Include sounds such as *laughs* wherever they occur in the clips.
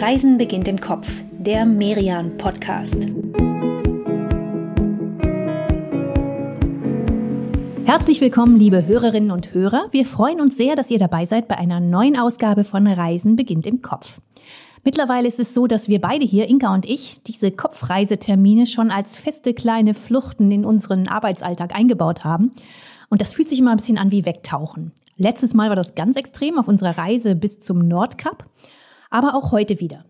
Reisen beginnt im Kopf, der Merian Podcast. Herzlich willkommen, liebe Hörerinnen und Hörer. Wir freuen uns sehr, dass ihr dabei seid bei einer neuen Ausgabe von Reisen beginnt im Kopf. Mittlerweile ist es so, dass wir beide hier, Inka und ich, diese Kopfreisetermine schon als feste kleine Fluchten in unseren Arbeitsalltag eingebaut haben. Und das fühlt sich immer ein bisschen an wie Wegtauchen. Letztes Mal war das ganz extrem auf unserer Reise bis zum Nordkap, aber auch heute wieder.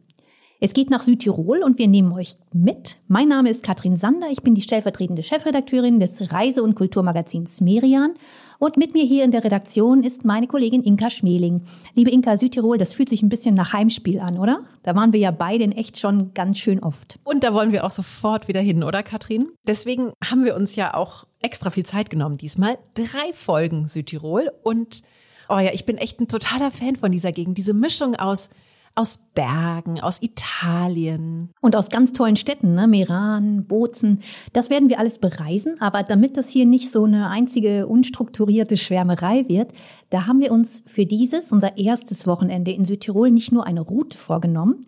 Es geht nach Südtirol und wir nehmen euch mit. Mein Name ist Katrin Sander, ich bin die stellvertretende Chefredakteurin des Reise- und Kulturmagazins Merian und mit mir hier in der Redaktion ist meine Kollegin Inka Schmeling. Liebe Inka, Südtirol, das fühlt sich ein bisschen nach Heimspiel an, oder? Da waren wir ja beide in echt schon ganz schön oft. Und da wollen wir auch sofort wieder hin, oder Katrin? Deswegen haben wir uns ja auch extra viel Zeit genommen diesmal. Drei Folgen Südtirol und oh ja, ich bin echt ein totaler Fan von dieser Gegend. Diese Mischung aus aus Bergen, aus Italien. Und aus ganz tollen Städten, ne? Meran, Bozen. Das werden wir alles bereisen. Aber damit das hier nicht so eine einzige unstrukturierte Schwärmerei wird, da haben wir uns für dieses, unser erstes Wochenende in Südtirol, nicht nur eine Route vorgenommen,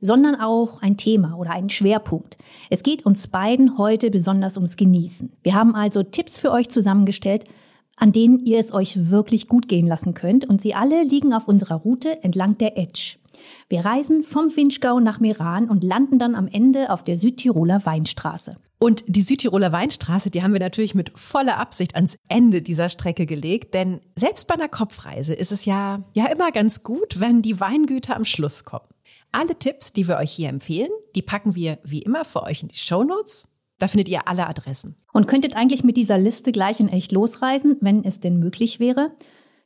sondern auch ein Thema oder einen Schwerpunkt. Es geht uns beiden heute besonders ums Genießen. Wir haben also Tipps für euch zusammengestellt, an denen ihr es euch wirklich gut gehen lassen könnt. Und sie alle liegen auf unserer Route entlang der Edge. Wir reisen vom Winschgau nach Meran und landen dann am Ende auf der Südtiroler Weinstraße. Und die Südtiroler Weinstraße, die haben wir natürlich mit voller Absicht ans Ende dieser Strecke gelegt, denn selbst bei einer Kopfreise ist es ja, ja immer ganz gut, wenn die Weingüter am Schluss kommen. Alle Tipps, die wir euch hier empfehlen, die packen wir wie immer für euch in die Show Notes. Da findet ihr alle Adressen. Und könntet eigentlich mit dieser Liste gleich in echt losreisen, wenn es denn möglich wäre.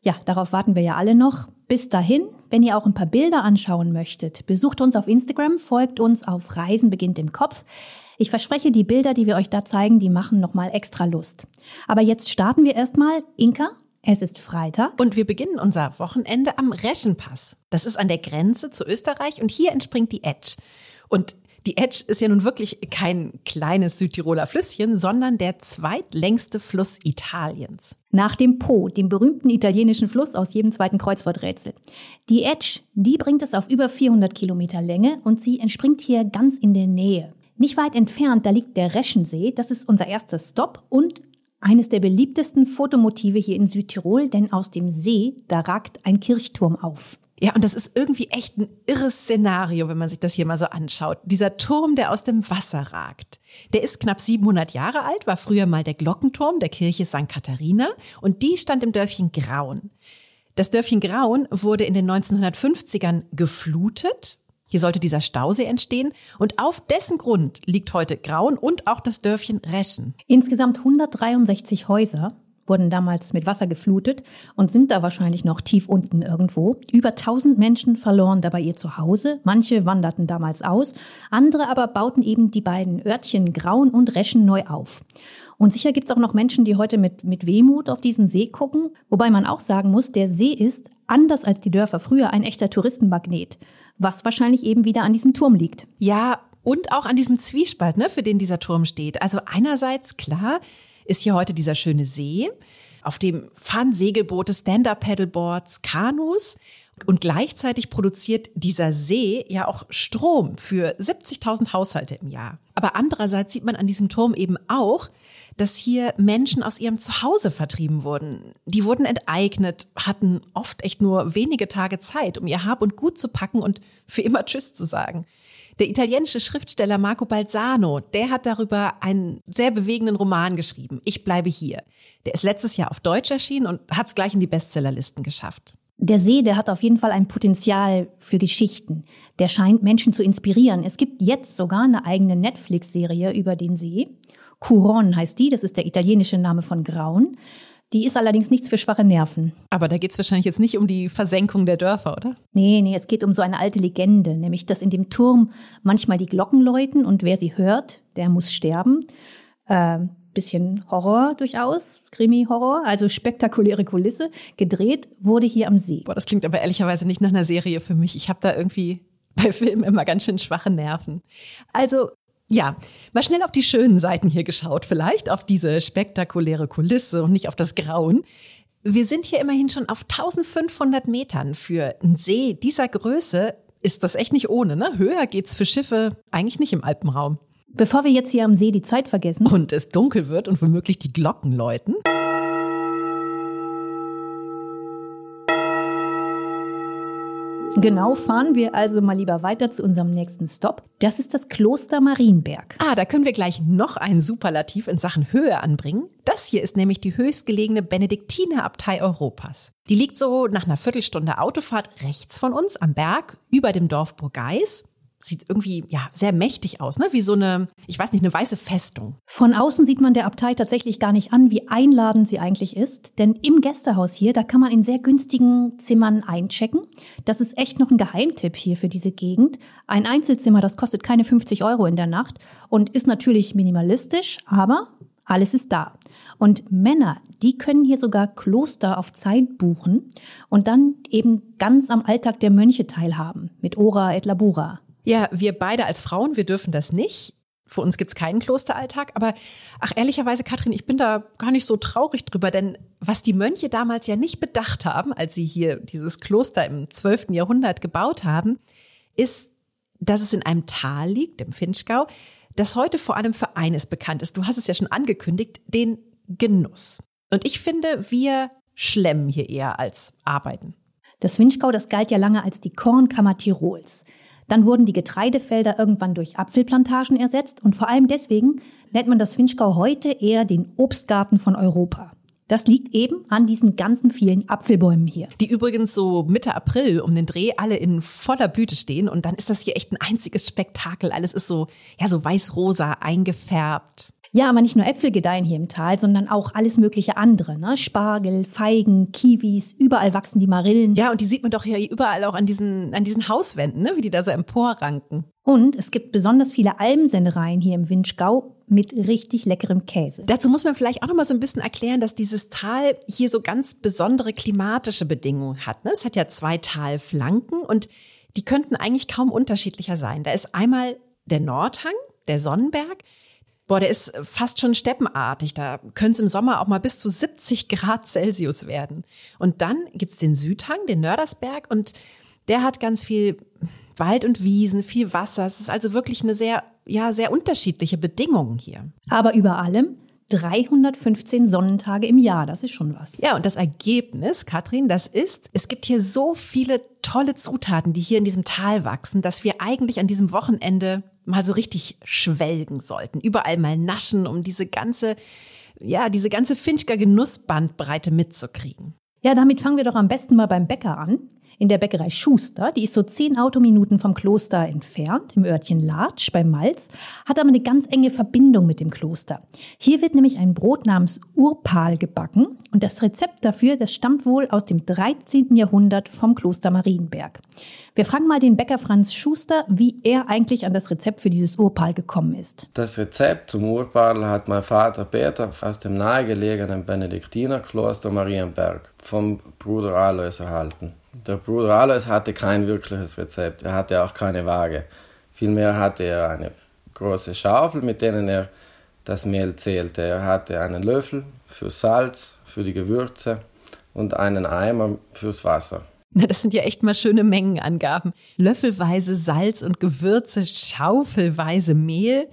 Ja, darauf warten wir ja alle noch. Bis dahin, wenn ihr auch ein paar Bilder anschauen möchtet, besucht uns auf Instagram, folgt uns auf Reisen beginnt im Kopf. Ich verspreche, die Bilder, die wir euch da zeigen, die machen nochmal extra Lust. Aber jetzt starten wir erstmal. Inka, es ist Freitag. Und wir beginnen unser Wochenende am Reschenpass. Das ist an der Grenze zu Österreich und hier entspringt die Edge. Und die Edge ist ja nun wirklich kein kleines Südtiroler Flüsschen, sondern der zweitlängste Fluss Italiens. Nach dem Po, dem berühmten italienischen Fluss aus jedem zweiten Kreuzworträtsel. Die Edge, die bringt es auf über 400 Kilometer Länge und sie entspringt hier ganz in der Nähe. Nicht weit entfernt, da liegt der Reschensee, das ist unser erster Stopp und eines der beliebtesten Fotomotive hier in Südtirol, denn aus dem See, da ragt ein Kirchturm auf. Ja, und das ist irgendwie echt ein irres Szenario, wenn man sich das hier mal so anschaut. Dieser Turm, der aus dem Wasser ragt. Der ist knapp 700 Jahre alt, war früher mal der Glockenturm der Kirche St. Katharina und die stand im Dörfchen Graun. Das Dörfchen Graun wurde in den 1950ern geflutet. Hier sollte dieser Stausee entstehen und auf dessen Grund liegt heute Graun und auch das Dörfchen Reschen. Insgesamt 163 Häuser wurden damals mit Wasser geflutet und sind da wahrscheinlich noch tief unten irgendwo. Über 1000 Menschen verloren dabei ihr Zuhause. Manche wanderten damals aus, andere aber bauten eben die beiden Örtchen Grauen und Reschen neu auf. Und sicher gibt es auch noch Menschen, die heute mit, mit Wehmut auf diesen See gucken. Wobei man auch sagen muss, der See ist, anders als die Dörfer früher, ein echter Touristenmagnet. Was wahrscheinlich eben wieder an diesem Turm liegt. Ja, und auch an diesem Zwiespalt, ne, für den dieser Turm steht. Also einerseits klar, ist hier heute dieser schöne See, auf dem fahren Segelboote, Stand-Up-Paddleboards, Kanus. Und gleichzeitig produziert dieser See ja auch Strom für 70.000 Haushalte im Jahr. Aber andererseits sieht man an diesem Turm eben auch, dass hier Menschen aus ihrem Zuhause vertrieben wurden. Die wurden enteignet, hatten oft echt nur wenige Tage Zeit, um ihr Hab und Gut zu packen und für immer Tschüss zu sagen. Der italienische Schriftsteller Marco Balzano, der hat darüber einen sehr bewegenden Roman geschrieben. Ich bleibe hier. Der ist letztes Jahr auf Deutsch erschienen und hat es gleich in die Bestsellerlisten geschafft. Der See, der hat auf jeden Fall ein Potenzial für Geschichten. Der scheint Menschen zu inspirieren. Es gibt jetzt sogar eine eigene Netflix-Serie über den See. Curon heißt die, das ist der italienische Name von Grauen. Die ist allerdings nichts für schwache Nerven. Aber da geht es wahrscheinlich jetzt nicht um die Versenkung der Dörfer, oder? Nee, nee, es geht um so eine alte Legende, nämlich dass in dem Turm manchmal die Glocken läuten und wer sie hört, der muss sterben. Äh, bisschen Horror durchaus, Krimi-Horror, also spektakuläre Kulisse. Gedreht wurde hier am See. Boah, das klingt aber ehrlicherweise nicht nach einer Serie für mich. Ich habe da irgendwie bei Filmen immer ganz schön schwache Nerven. Also ja, mal schnell auf die schönen Seiten hier geschaut, vielleicht auf diese spektakuläre Kulisse und nicht auf das Grauen. Wir sind hier immerhin schon auf 1500 Metern für einen See dieser Größe ist das echt nicht ohne, ne? Höher geht's für Schiffe eigentlich nicht im Alpenraum. Bevor wir jetzt hier am See die Zeit vergessen. Und es dunkel wird und womöglich die Glocken läuten. Genau, fahren wir also mal lieber weiter zu unserem nächsten Stop. Das ist das Kloster Marienberg. Ah, da können wir gleich noch ein Superlativ in Sachen Höhe anbringen. Das hier ist nämlich die höchstgelegene Benediktinerabtei Europas. Die liegt so nach einer Viertelstunde Autofahrt rechts von uns am Berg über dem Dorf Burgeis sieht irgendwie ja sehr mächtig aus, ne? Wie so eine, ich weiß nicht, eine weiße Festung. Von außen sieht man der Abtei tatsächlich gar nicht an, wie einladend sie eigentlich ist, denn im Gästehaus hier, da kann man in sehr günstigen Zimmern einchecken. Das ist echt noch ein Geheimtipp hier für diese Gegend. Ein Einzelzimmer, das kostet keine 50 Euro in der Nacht und ist natürlich minimalistisch, aber alles ist da. Und Männer, die können hier sogar Kloster auf Zeit buchen und dann eben ganz am Alltag der Mönche teilhaben mit Ora et Labura. Ja, wir beide als Frauen, wir dürfen das nicht. Für uns gibt's keinen Klosteralltag, aber ach ehrlicherweise, Katrin, ich bin da gar nicht so traurig drüber, denn was die Mönche damals ja nicht bedacht haben, als sie hier dieses Kloster im 12. Jahrhundert gebaut haben, ist, dass es in einem Tal liegt, im Finchgau, das heute vor allem für eines bekannt ist. Du hast es ja schon angekündigt, den Genuss. Und ich finde, wir schlemmen hier eher als arbeiten. Das Finchgau, das galt ja lange als die Kornkammer Tirols. Dann wurden die Getreidefelder irgendwann durch Apfelplantagen ersetzt und vor allem deswegen nennt man das Finchgau heute eher den Obstgarten von Europa. Das liegt eben an diesen ganzen vielen Apfelbäumen hier. Die übrigens so Mitte April um den Dreh alle in voller Blüte stehen und dann ist das hier echt ein einziges Spektakel. Alles ist so, ja, so weiß-rosa eingefärbt. Ja, aber nicht nur Äpfel gedeihen hier im Tal, sondern auch alles mögliche andere. Ne? Spargel, Feigen, Kiwis, überall wachsen die Marillen. Ja, und die sieht man doch hier überall auch an diesen, an diesen Hauswänden, ne? wie die da so emporranken. Und es gibt besonders viele Almsennereien hier im Winschgau mit richtig leckerem Käse. Dazu muss man vielleicht auch noch mal so ein bisschen erklären, dass dieses Tal hier so ganz besondere klimatische Bedingungen hat. Ne? Es hat ja zwei Talflanken und die könnten eigentlich kaum unterschiedlicher sein. Da ist einmal der Nordhang, der Sonnenberg, Boah, der ist fast schon steppenartig. Da können es im Sommer auch mal bis zu 70 Grad Celsius werden. Und dann gibt's den Südhang, den Nördersberg, und der hat ganz viel Wald und Wiesen, viel Wasser. Es ist also wirklich eine sehr, ja, sehr unterschiedliche Bedingungen hier. Aber über allem 315 Sonnentage im Jahr, das ist schon was. Ja, und das Ergebnis, Katrin, das ist, es gibt hier so viele tolle Zutaten, die hier in diesem Tal wachsen, dass wir eigentlich an diesem Wochenende mal so richtig schwelgen sollten. Überall mal naschen, um diese ganze, ja, diese ganze Finchger Genussbandbreite mitzukriegen. Ja, damit fangen wir doch am besten mal beim Bäcker an in der Bäckerei Schuster. Die ist so zehn Autominuten vom Kloster entfernt, im Örtchen Latsch bei Malz, hat aber eine ganz enge Verbindung mit dem Kloster. Hier wird nämlich ein Brot namens Urpal gebacken und das Rezept dafür, das stammt wohl aus dem 13. Jahrhundert vom Kloster Marienberg. Wir fragen mal den Bäcker Franz Schuster, wie er eigentlich an das Rezept für dieses Urpal gekommen ist. Das Rezept zum Urpal hat mein Vater Peter aus dem nahegelegenen Benediktinerkloster Marienberg vom Bruder Alois erhalten. Der Bruder Alois hatte kein wirkliches Rezept. Er hatte auch keine Waage. Vielmehr hatte er eine große Schaufel, mit denen er das Mehl zählte. Er hatte einen Löffel für Salz, für die Gewürze und einen Eimer fürs Wasser. Na, das sind ja echt mal schöne Mengenangaben. Löffelweise Salz und Gewürze, schaufelweise Mehl.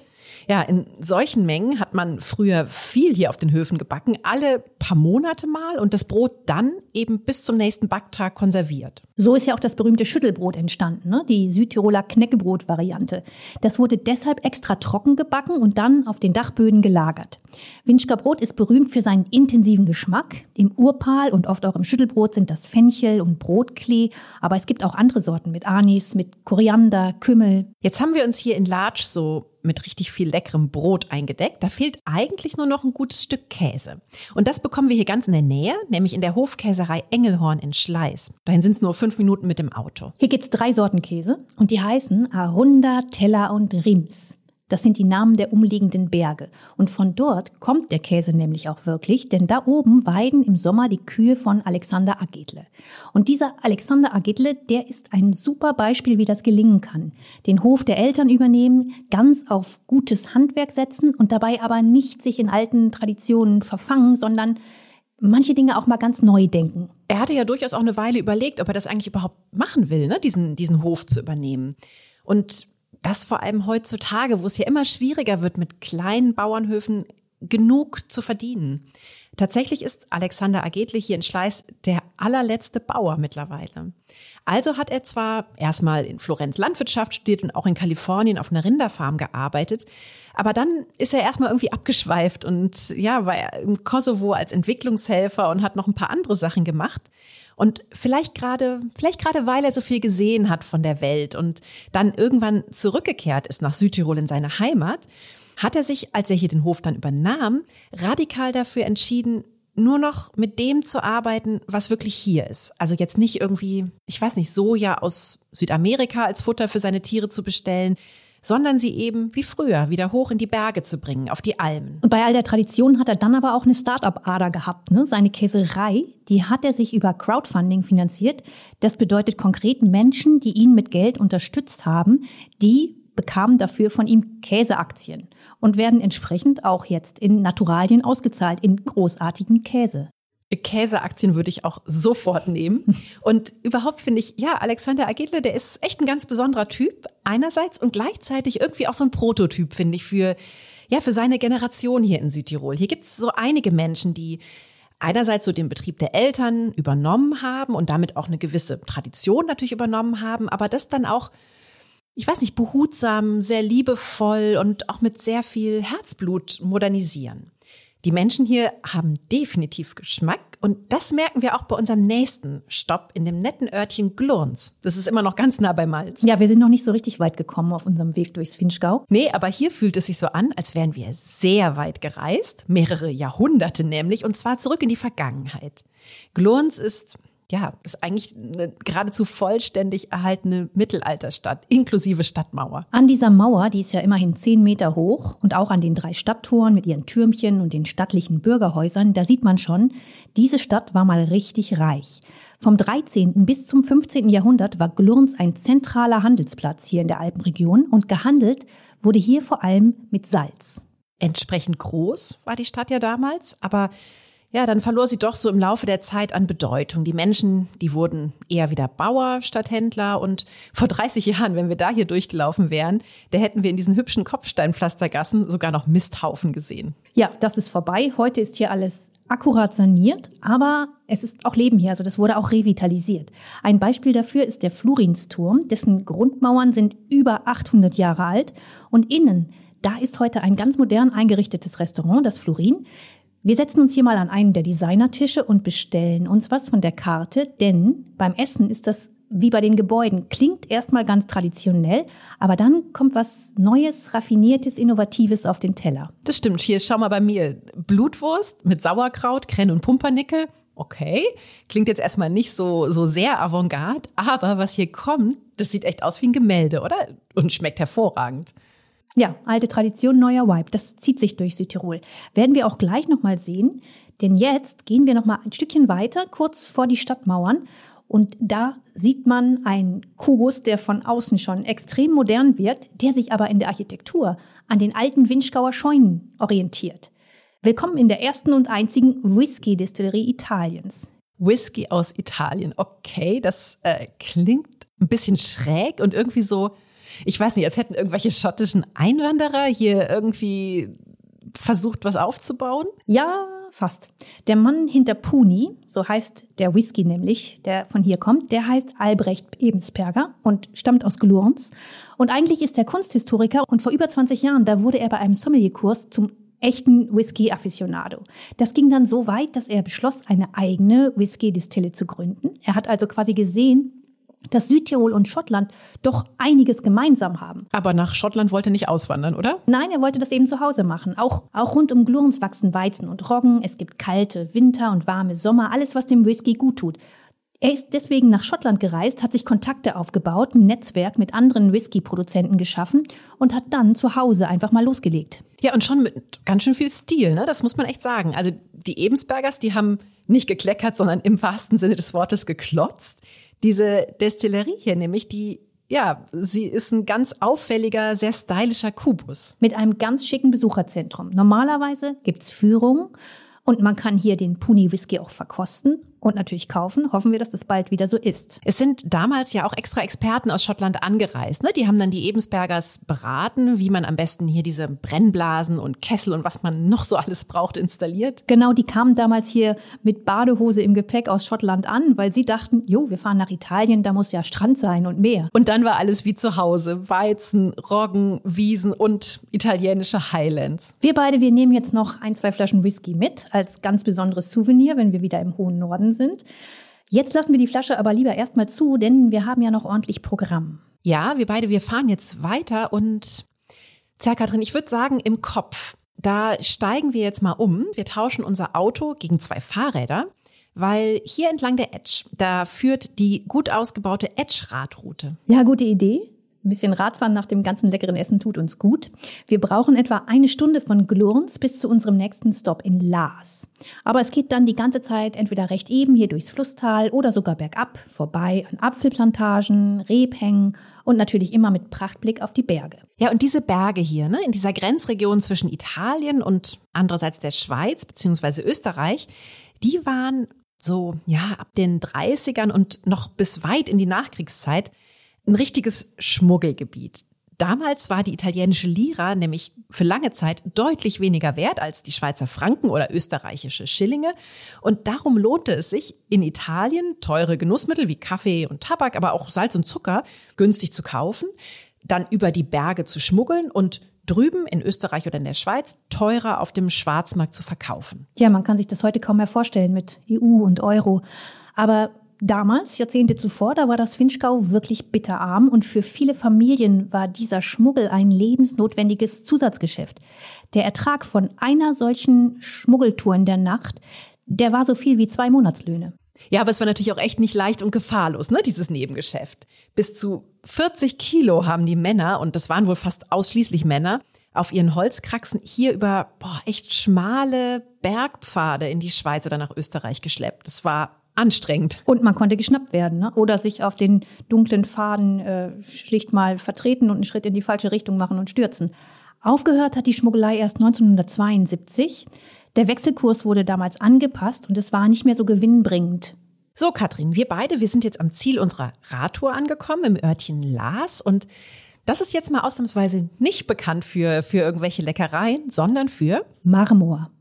Ja, in solchen Mengen hat man früher viel hier auf den Höfen gebacken, alle paar Monate mal und das Brot dann eben bis zum nächsten Backtag konserviert. So ist ja auch das berühmte Schüttelbrot entstanden, ne? die Südtiroler Knäckebrot-Variante. Das wurde deshalb extra trocken gebacken und dann auf den Dachböden gelagert. Winschker Brot ist berühmt für seinen intensiven Geschmack. Im Urpal und oft auch im Schüttelbrot sind das Fenchel und Brotklee, aber es gibt auch andere Sorten mit Anis, mit Koriander, Kümmel. Jetzt haben wir uns hier in Latsch so mit richtig viel leckerem Brot eingedeckt. Da fehlt eigentlich nur noch ein gutes Stück Käse. Und das bekommen wir hier ganz in der Nähe, nämlich in der Hofkäserei Engelhorn in Schleiß. Dahin sind es nur fünf Minuten mit dem Auto. Hier gibt's drei Sorten Käse und die heißen Arunda, Teller und Rims. Das sind die Namen der umliegenden Berge. Und von dort kommt der Käse nämlich auch wirklich, denn da oben weiden im Sommer die Kühe von Alexander Agedle. Und dieser Alexander Agedle, der ist ein super Beispiel, wie das gelingen kann. Den Hof der Eltern übernehmen, ganz auf gutes Handwerk setzen und dabei aber nicht sich in alten Traditionen verfangen, sondern manche Dinge auch mal ganz neu denken. Er hatte ja durchaus auch eine Weile überlegt, ob er das eigentlich überhaupt machen will, ne? diesen, diesen Hof zu übernehmen. Und das vor allem heutzutage, wo es ja immer schwieriger wird, mit kleinen Bauernhöfen genug zu verdienen. Tatsächlich ist Alexander Agetli hier in Schleiß der allerletzte Bauer mittlerweile. Also hat er zwar erstmal in Florenz Landwirtschaft studiert und auch in Kalifornien auf einer Rinderfarm gearbeitet, aber dann ist er erstmal irgendwie abgeschweift und ja, war im Kosovo als Entwicklungshelfer und hat noch ein paar andere Sachen gemacht. Und vielleicht gerade, vielleicht gerade weil er so viel gesehen hat von der Welt und dann irgendwann zurückgekehrt ist nach Südtirol in seine Heimat, hat er sich, als er hier den Hof dann übernahm, radikal dafür entschieden, nur noch mit dem zu arbeiten, was wirklich hier ist. Also jetzt nicht irgendwie, ich weiß nicht, Soja aus Südamerika als Futter für seine Tiere zu bestellen, sondern sie eben wie früher wieder hoch in die Berge zu bringen, auf die Almen. Und bei all der Tradition hat er dann aber auch eine Start-up-Ader gehabt. Ne? Seine Käserei, die hat er sich über Crowdfunding finanziert. Das bedeutet konkret Menschen, die ihn mit Geld unterstützt haben, die bekamen dafür von ihm Käseaktien und werden entsprechend auch jetzt in Naturalien ausgezahlt, in großartigen Käse. Käseaktien würde ich auch sofort nehmen. Und überhaupt finde ich, ja, Alexander Agedle, der ist echt ein ganz besonderer Typ einerseits und gleichzeitig irgendwie auch so ein Prototyp, finde ich, für, ja, für seine Generation hier in Südtirol. Hier gibt es so einige Menschen, die einerseits so den Betrieb der Eltern übernommen haben und damit auch eine gewisse Tradition natürlich übernommen haben, aber das dann auch ich weiß nicht, behutsam, sehr liebevoll und auch mit sehr viel Herzblut modernisieren. Die Menschen hier haben definitiv Geschmack und das merken wir auch bei unserem nächsten Stopp in dem netten Örtchen Glurns. Das ist immer noch ganz nah bei Malz. Ja, wir sind noch nicht so richtig weit gekommen auf unserem Weg durchs Finchgau. Nee, aber hier fühlt es sich so an, als wären wir sehr weit gereist, mehrere Jahrhunderte nämlich, und zwar zurück in die Vergangenheit. Glurns ist ja, ist eigentlich eine geradezu vollständig erhaltene Mittelalterstadt, inklusive Stadtmauer. An dieser Mauer, die ist ja immerhin zehn Meter hoch und auch an den drei Stadttoren mit ihren Türmchen und den stattlichen Bürgerhäusern, da sieht man schon, diese Stadt war mal richtig reich. Vom 13. bis zum 15. Jahrhundert war Glurns ein zentraler Handelsplatz hier in der Alpenregion und gehandelt wurde hier vor allem mit Salz. Entsprechend groß war die Stadt ja damals, aber ja, dann verlor sie doch so im Laufe der Zeit an Bedeutung. Die Menschen, die wurden eher wieder Bauer statt Händler. Und vor 30 Jahren, wenn wir da hier durchgelaufen wären, da hätten wir in diesen hübschen Kopfsteinpflastergassen sogar noch Misthaufen gesehen. Ja, das ist vorbei. Heute ist hier alles akkurat saniert, aber es ist auch Leben hier, also das wurde auch revitalisiert. Ein Beispiel dafür ist der Florinsturm, dessen Grundmauern sind über 800 Jahre alt und innen da ist heute ein ganz modern eingerichtetes Restaurant, das Florin. Wir setzen uns hier mal an einen der Designertische und bestellen uns was von der Karte, denn beim Essen ist das wie bei den Gebäuden. Klingt erstmal ganz traditionell, aber dann kommt was Neues, Raffiniertes, Innovatives auf den Teller. Das stimmt. Hier, schau mal bei mir. Blutwurst mit Sauerkraut, Krenn und Pumpernickel. Okay, klingt jetzt erstmal nicht so, so sehr avantgarde, aber was hier kommt, das sieht echt aus wie ein Gemälde, oder? Und schmeckt hervorragend. Ja, alte Tradition, neuer Vibe. Das zieht sich durch Südtirol. Werden wir auch gleich nochmal sehen. Denn jetzt gehen wir nochmal ein Stückchen weiter, kurz vor die Stadtmauern. Und da sieht man einen Kubus, der von außen schon extrem modern wirkt, der sich aber in der Architektur an den alten Winschgauer Scheunen orientiert. Willkommen in der ersten und einzigen Whisky-Distillerie Italiens. Whisky aus Italien. Okay, das äh, klingt ein bisschen schräg und irgendwie so ich weiß nicht, als hätten irgendwelche schottischen Einwanderer hier irgendwie versucht, was aufzubauen? Ja, fast. Der Mann hinter Puni, so heißt der Whisky nämlich, der von hier kommt, der heißt Albrecht Ebensperger und stammt aus Glurns. Und eigentlich ist er Kunsthistoriker und vor über 20 Jahren, da wurde er bei einem Sommelierkurs zum echten Whisky-Afficionado. Das ging dann so weit, dass er beschloss, eine eigene Whisky-Distille zu gründen. Er hat also quasi gesehen, dass Südtirol und Schottland doch einiges gemeinsam haben. Aber nach Schottland wollte er nicht auswandern, oder? Nein, er wollte das eben zu Hause machen. Auch, auch rund um Glurns wachsen Weizen und Roggen. Es gibt kalte Winter und warme Sommer, alles, was dem Whisky gut tut. Er ist deswegen nach Schottland gereist, hat sich Kontakte aufgebaut, ein Netzwerk mit anderen Whisky-Produzenten geschaffen und hat dann zu Hause einfach mal losgelegt. Ja, und schon mit ganz schön viel Stil, ne? Das muss man echt sagen. Also die Ebensbergers, die haben nicht gekleckert, sondern im wahrsten Sinne des Wortes geklotzt. Diese Destillerie hier nämlich, die ja, sie ist ein ganz auffälliger, sehr stylischer Kubus. Mit einem ganz schicken Besucherzentrum. Normalerweise gibt's Führungen Und man kann hier den Puni Whisky auch verkosten und natürlich kaufen. Hoffen wir, dass das bald wieder so ist. Es sind damals ja auch extra Experten aus Schottland angereist. Ne? Die haben dann die Ebensbergers beraten, wie man am besten hier diese Brennblasen und Kessel und was man noch so alles braucht installiert. Genau, die kamen damals hier mit Badehose im Gepäck aus Schottland an, weil sie dachten, jo, wir fahren nach Italien, da muss ja Strand sein und Meer. Und dann war alles wie zu Hause. Weizen, Roggen, Wiesen und italienische Highlands. Wir beide, wir nehmen jetzt noch ein, zwei Flaschen Whisky mit als ganz besonderes Souvenir, wenn wir wieder im hohen Norden sind. Jetzt lassen wir die Flasche aber lieber erstmal zu, denn wir haben ja noch ordentlich Programm. Ja, wir beide, wir fahren jetzt weiter und Tja, Katrin, ich würde sagen, im Kopf, da steigen wir jetzt mal um. Wir tauschen unser Auto gegen zwei Fahrräder, weil hier entlang der Edge, da führt die gut ausgebaute Edge-Radroute. Ja, gute Idee. Ein bisschen Radfahren nach dem ganzen leckeren Essen tut uns gut. Wir brauchen etwa eine Stunde von Glurns bis zu unserem nächsten Stop in Laas. Aber es geht dann die ganze Zeit entweder recht eben hier durchs Flusstal oder sogar bergab, vorbei an Apfelplantagen, Rebhängen und natürlich immer mit Prachtblick auf die Berge. Ja, und diese Berge hier, ne, in dieser Grenzregion zwischen Italien und andererseits der Schweiz bzw. Österreich, die waren so, ja, ab den 30ern und noch bis weit in die Nachkriegszeit ein richtiges Schmuggelgebiet. Damals war die italienische Lira nämlich für lange Zeit deutlich weniger wert als die Schweizer Franken oder österreichische Schillinge. Und darum lohnte es sich, in Italien teure Genussmittel wie Kaffee und Tabak, aber auch Salz und Zucker günstig zu kaufen, dann über die Berge zu schmuggeln und drüben in Österreich oder in der Schweiz teurer auf dem Schwarzmarkt zu verkaufen. Ja, man kann sich das heute kaum mehr vorstellen mit EU und Euro. Aber Damals, Jahrzehnte zuvor, da war das Finchgau wirklich bitterarm und für viele Familien war dieser Schmuggel ein lebensnotwendiges Zusatzgeschäft. Der Ertrag von einer solchen Schmuggeltour in der Nacht, der war so viel wie zwei Monatslöhne. Ja, aber es war natürlich auch echt nicht leicht und gefahrlos, ne, dieses Nebengeschäft. Bis zu 40 Kilo haben die Männer, und das waren wohl fast ausschließlich Männer, auf ihren Holzkraxen hier über boah, echt schmale Bergpfade in die Schweiz oder nach Österreich geschleppt. Das war anstrengend. Und man konnte geschnappt werden ne? oder sich auf den dunklen Faden äh, schlicht mal vertreten und einen Schritt in die falsche Richtung machen und stürzen. Aufgehört hat die Schmuggelei erst 1972. Der Wechselkurs wurde damals angepasst und es war nicht mehr so gewinnbringend. So, Katrin, wir beide, wir sind jetzt am Ziel unserer Radtour angekommen im Örtchen Laas und das ist jetzt mal ausnahmsweise nicht bekannt für, für irgendwelche Leckereien, sondern für Marmor.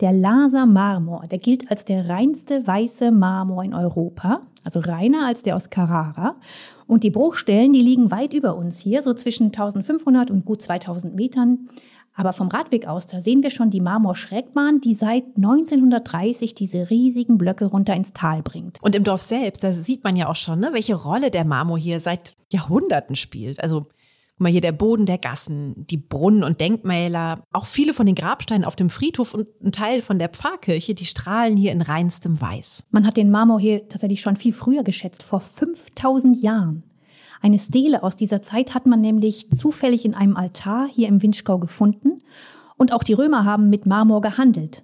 Der Laser Marmor, der gilt als der reinste weiße Marmor in Europa, also reiner als der aus Carrara. Und die Bruchstellen, die liegen weit über uns hier, so zwischen 1500 und gut 2000 Metern. Aber vom Radweg aus, da sehen wir schon die Marmorschrägbahn, die seit 1930 diese riesigen Blöcke runter ins Tal bringt. Und im Dorf selbst, da sieht man ja auch schon, ne, welche Rolle der Marmor hier seit Jahrhunderten spielt. Also Guck mal hier der Boden der Gassen, die Brunnen und Denkmäler, auch viele von den Grabsteinen auf dem Friedhof und ein Teil von der Pfarrkirche, die strahlen hier in reinstem Weiß. Man hat den Marmor hier tatsächlich schon viel früher geschätzt, vor 5000 Jahren. Eine Stele aus dieser Zeit hat man nämlich zufällig in einem Altar hier im Winschgau gefunden und auch die Römer haben mit Marmor gehandelt.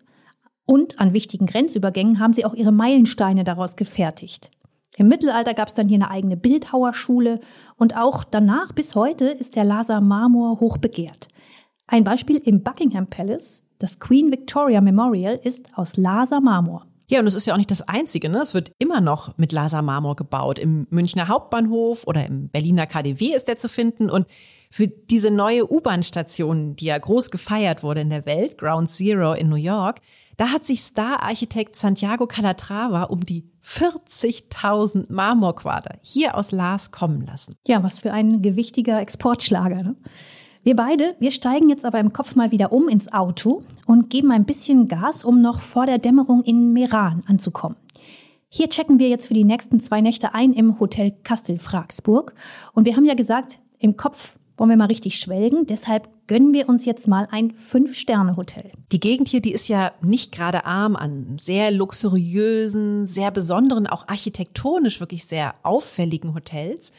Und an wichtigen Grenzübergängen haben sie auch ihre Meilensteine daraus gefertigt. Im Mittelalter gab es dann hier eine eigene Bildhauerschule und auch danach bis heute ist der Laser Marmor hoch begehrt. Ein Beispiel im Buckingham Palace, das Queen Victoria Memorial ist aus Laser Marmor. Ja, und es ist ja auch nicht das Einzige. Ne? Es wird immer noch mit Lasermarmor gebaut. Im Münchner Hauptbahnhof oder im Berliner KDW ist der zu finden. Und für diese neue U-Bahn-Station, die ja groß gefeiert wurde in der Welt, Ground Zero in New York, da hat sich Star-Architekt Santiago Calatrava um die 40.000 Marmorquader hier aus Lars kommen lassen. Ja, was für ein gewichtiger Exportschlager. Ne? Wir beide, wir steigen jetzt aber im Kopf mal wieder um ins Auto und geben ein bisschen Gas, um noch vor der Dämmerung in Meran anzukommen. Hier checken wir jetzt für die nächsten zwei Nächte ein im Hotel Kastel Fragsburg. Und wir haben ja gesagt, im Kopf wollen wir mal richtig schwelgen. Deshalb gönnen wir uns jetzt mal ein Fünf-Sterne-Hotel. Die Gegend hier, die ist ja nicht gerade arm an sehr luxuriösen, sehr besonderen, auch architektonisch wirklich sehr auffälligen Hotels.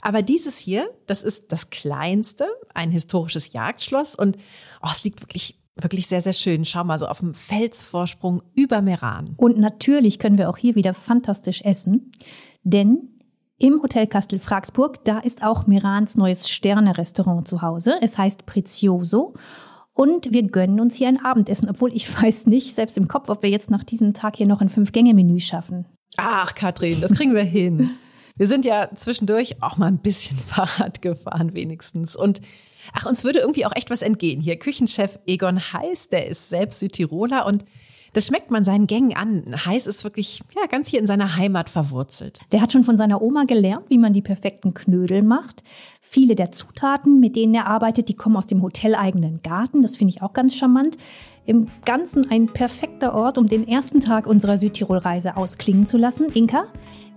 Aber dieses hier, das ist das kleinste, ein historisches Jagdschloss und oh, es liegt wirklich wirklich sehr, sehr schön. Schau mal, so auf dem Felsvorsprung über Meran. Und natürlich können wir auch hier wieder fantastisch essen, denn im Hotel Kastel Fragsburg, da ist auch Mirans neues Sterne-Restaurant zu Hause. Es heißt Prezioso. Und wir gönnen uns hier ein Abendessen, obwohl ich *laughs* weiß nicht, selbst im Kopf, ob wir jetzt nach diesem Tag hier noch ein Fünf-Gänge-Menü schaffen. Ach, Katrin, das kriegen wir hin. Wir sind ja zwischendurch auch mal ein bisschen *laughs* Fahrrad gefahren, wenigstens. Und ach, uns würde irgendwie auch echt was entgehen. Hier Küchenchef Egon Heiß, der ist selbst Südtiroler und das schmeckt man seinen Gängen an. Heiß ist wirklich ja, ganz hier in seiner Heimat verwurzelt. Der hat schon von seiner Oma gelernt, wie man die perfekten Knödel macht. Viele der Zutaten, mit denen er arbeitet, die kommen aus dem hoteleigenen Garten. Das finde ich auch ganz charmant. Im Ganzen ein perfekter Ort, um den ersten Tag unserer Südtirol-Reise ausklingen zu lassen. Inka,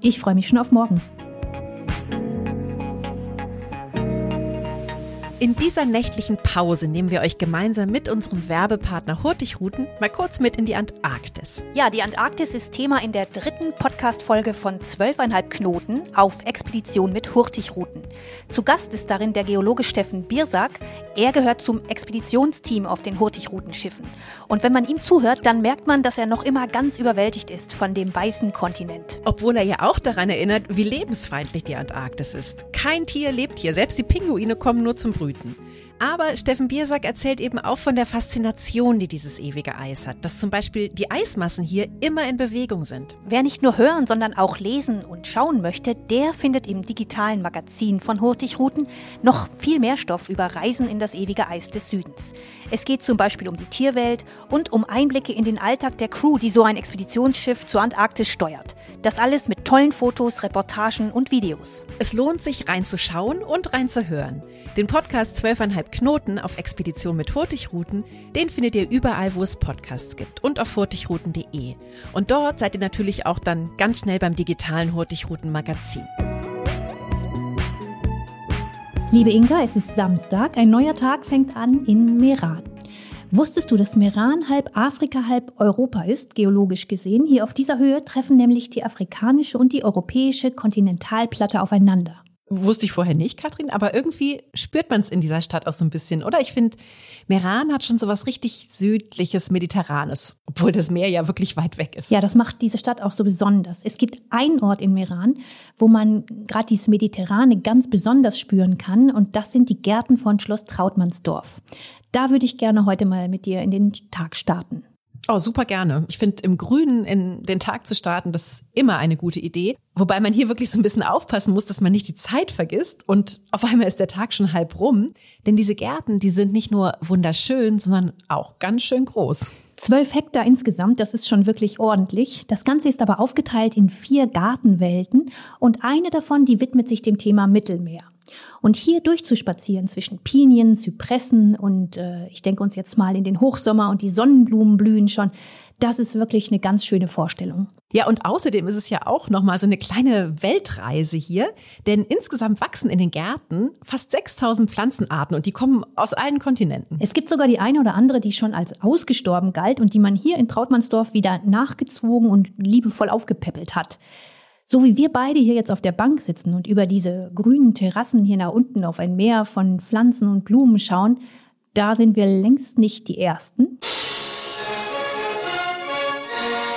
ich freue mich schon auf morgen. In dieser nächtlichen Pause nehmen wir euch gemeinsam mit unserem Werbepartner Hurtigruten mal kurz mit in die Antarktis. Ja, die Antarktis ist Thema in der dritten Podcast-Folge von 12,5 Knoten auf Expedition mit Hurtigruten. Zu Gast ist darin der Geologe Steffen Biersack. Er gehört zum Expeditionsteam auf den Hurtigrutenschiffen. Und wenn man ihm zuhört, dann merkt man, dass er noch immer ganz überwältigt ist von dem weißen Kontinent. Obwohl er ja auch daran erinnert, wie lebensfeindlich die Antarktis ist. Kein Tier lebt hier, selbst die Pinguine kommen nur zum Brüten brüten. Aber Steffen Biersack erzählt eben auch von der Faszination, die dieses ewige Eis hat. Dass zum Beispiel die Eismassen hier immer in Bewegung sind. Wer nicht nur hören, sondern auch lesen und schauen möchte, der findet im digitalen Magazin von Hurtigruten noch viel mehr Stoff über Reisen in das ewige Eis des Südens. Es geht zum Beispiel um die Tierwelt und um Einblicke in den Alltag der Crew, die so ein Expeditionsschiff zur Antarktis steuert. Das alles mit tollen Fotos, Reportagen und Videos. Es lohnt sich reinzuschauen und reinzuhören. Den Podcast 12,5 Knoten auf Expedition mit Hurtigruten, den findet ihr überall, wo es Podcasts gibt und auf hurtigruten.de. Und dort seid ihr natürlich auch dann ganz schnell beim digitalen Hurtigruten Magazin. Liebe Inga, es ist Samstag. Ein neuer Tag fängt an in Meran. Wusstest du, dass Meran halb Afrika, halb Europa ist, geologisch gesehen? Hier auf dieser Höhe treffen nämlich die afrikanische und die europäische Kontinentalplatte aufeinander. Wusste ich vorher nicht, Katrin, aber irgendwie spürt man es in dieser Stadt auch so ein bisschen, oder? Ich finde, Meran hat schon so was richtig südliches, mediterranes, obwohl das Meer ja wirklich weit weg ist. Ja, das macht diese Stadt auch so besonders. Es gibt einen Ort in Meran, wo man gerade dieses Mediterrane ganz besonders spüren kann, und das sind die Gärten von Schloss Trautmannsdorf. Da würde ich gerne heute mal mit dir in den Tag starten. Oh, super gerne. Ich finde, im Grünen in den Tag zu starten, das ist immer eine gute Idee. Wobei man hier wirklich so ein bisschen aufpassen muss, dass man nicht die Zeit vergisst und auf einmal ist der Tag schon halb rum. Denn diese Gärten, die sind nicht nur wunderschön, sondern auch ganz schön groß. Zwölf Hektar insgesamt, das ist schon wirklich ordentlich. Das Ganze ist aber aufgeteilt in vier Gartenwelten und eine davon, die widmet sich dem Thema Mittelmeer. Und hier durchzuspazieren zwischen Pinien, Zypressen und äh, ich denke uns jetzt mal in den Hochsommer und die Sonnenblumen blühen schon, das ist wirklich eine ganz schöne Vorstellung. Ja, und außerdem ist es ja auch nochmal so eine kleine Weltreise hier, denn insgesamt wachsen in den Gärten fast 6000 Pflanzenarten und die kommen aus allen Kontinenten. Es gibt sogar die eine oder andere, die schon als ausgestorben galt und die man hier in Trautmannsdorf wieder nachgezogen und liebevoll aufgepäppelt hat. So wie wir beide hier jetzt auf der Bank sitzen und über diese grünen Terrassen hier nach unten auf ein Meer von Pflanzen und Blumen schauen, da sind wir längst nicht die Ersten.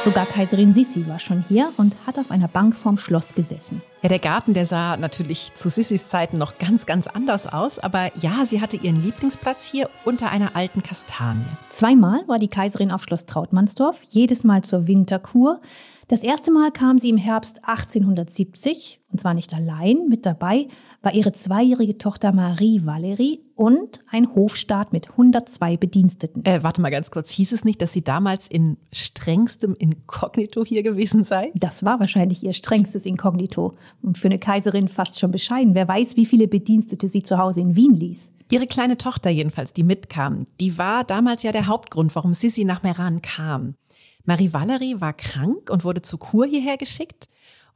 Sogar Kaiserin Sissi war schon hier und hat auf einer Bank vorm Schloss gesessen. Ja, der Garten, der sah natürlich zu Sissis Zeiten noch ganz, ganz anders aus. Aber ja, sie hatte ihren Lieblingsplatz hier unter einer alten Kastanie. Zweimal war die Kaiserin auf Schloss Trautmannsdorf, jedes Mal zur Winterkur. Das erste Mal kam sie im Herbst 1870, und zwar nicht allein, mit dabei war ihre zweijährige Tochter Marie Valerie und ein Hofstaat mit 102 Bediensteten. Äh, warte mal ganz kurz, hieß es nicht, dass sie damals in strengstem Inkognito hier gewesen sei? Das war wahrscheinlich ihr strengstes Inkognito und für eine Kaiserin fast schon bescheiden. Wer weiß, wie viele Bedienstete sie zu Hause in Wien ließ. Ihre kleine Tochter jedenfalls, die mitkam, die war damals ja der Hauptgrund, warum Sissi nach Meran kam. Marie Valerie war krank und wurde zur Kur hierher geschickt.